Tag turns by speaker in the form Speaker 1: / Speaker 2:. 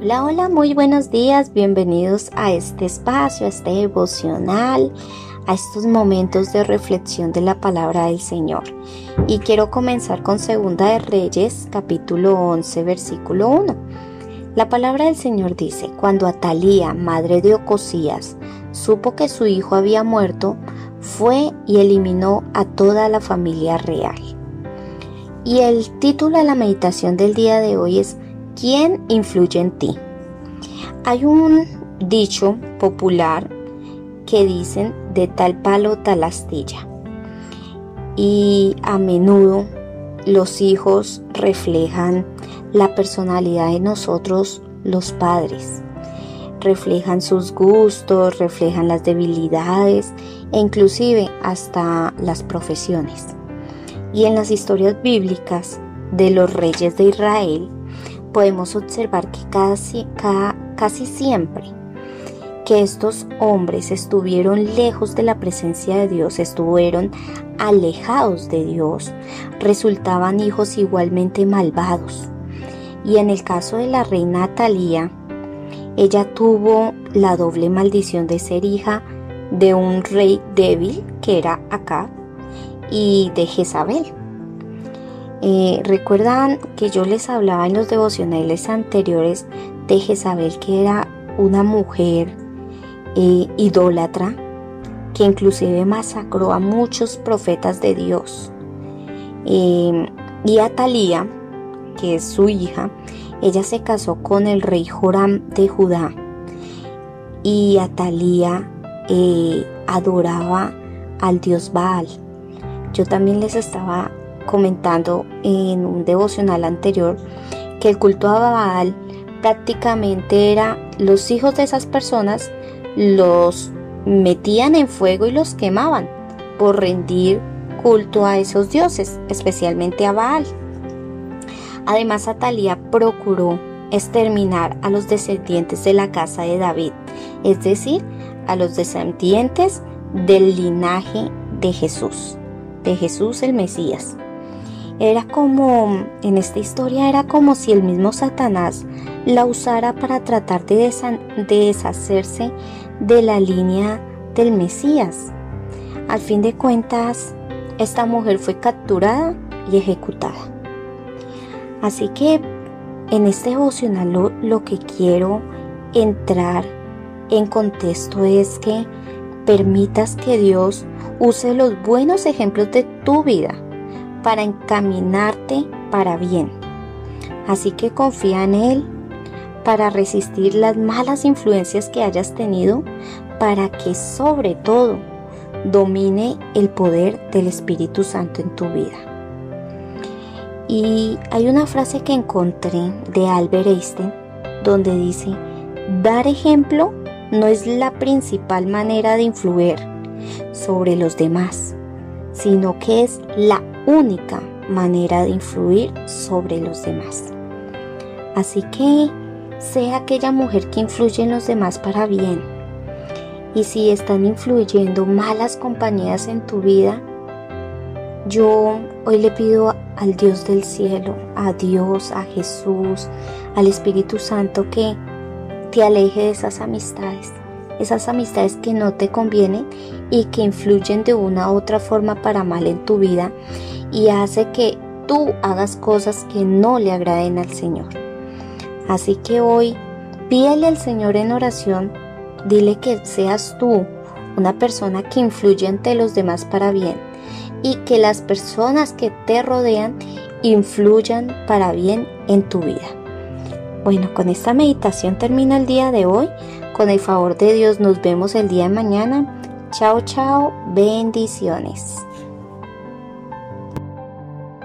Speaker 1: Hola, hola, muy buenos días, bienvenidos a este espacio, a este devocional, a estos momentos de reflexión de la palabra del Señor. Y quiero comenzar con Segunda de Reyes, capítulo 11, versículo 1. La palabra del Señor dice, cuando Atalía, madre de Ocosías, supo que su hijo había muerto, fue y eliminó a toda la familia real. Y el título de la meditación del día de hoy es ¿Quién influye en ti? Hay un dicho popular que dicen de tal palo tal astilla. Y a menudo los hijos reflejan la personalidad de nosotros los padres. Reflejan sus gustos, reflejan las debilidades e inclusive hasta las profesiones. Y en las historias bíblicas de los reyes de Israel, podemos observar que casi, casi siempre que estos hombres estuvieron lejos de la presencia de Dios, estuvieron alejados de Dios, resultaban hijos igualmente malvados. Y en el caso de la reina Talía, ella tuvo la doble maldición de ser hija de un rey débil, que era Acab, y de Jezabel. Eh, Recuerdan que yo les hablaba en los devocionales anteriores de Jezabel, que era una mujer eh, idólatra, que inclusive masacró a muchos profetas de Dios. Eh, y Atalía, que es su hija, ella se casó con el rey Joram de Judá. Y Atalía adoraba al dios Baal. Yo también les estaba comentando en un devocional anterior que el culto a Baal prácticamente era los hijos de esas personas los metían en fuego y los quemaban por rendir culto a esos dioses, especialmente a Baal. Además, Atalía procuró exterminar a los descendientes de la casa de David, es decir, a los descendientes del linaje de Jesús, de Jesús el Mesías. Era como, en esta historia era como si el mismo Satanás la usara para tratar de, deshacerse de la línea del Mesías. Al fin de cuentas, esta mujer fue capturada y ejecutada. Así que en este devocional lo, lo que quiero entrar en contexto es que permitas que Dios use los buenos ejemplos de tu vida para encaminarte para bien. Así que confía en Él para resistir las malas influencias que hayas tenido, para que sobre todo domine el poder del Espíritu Santo en tu vida. Y hay una frase que encontré de Albert Einstein donde dice, dar ejemplo no es la principal manera de influir sobre los demás, sino que es la única manera de influir sobre los demás. Así que sea aquella mujer que influye en los demás para bien. Y si están influyendo malas compañías en tu vida, yo hoy le pido al Dios del cielo, a Dios, a Jesús, al Espíritu Santo que te aleje de esas amistades, esas amistades que no te convienen y que influyen de una u otra forma para mal en tu vida y hace que tú hagas cosas que no le agraden al Señor. Así que hoy pídele al Señor en oración, dile que seas tú una persona que influye ante los demás para bien y que las personas que te rodean influyan para bien en tu vida. Bueno, con esta meditación termina el día de hoy. Con el favor de Dios nos vemos el día de mañana. Chao, chao, bendiciones.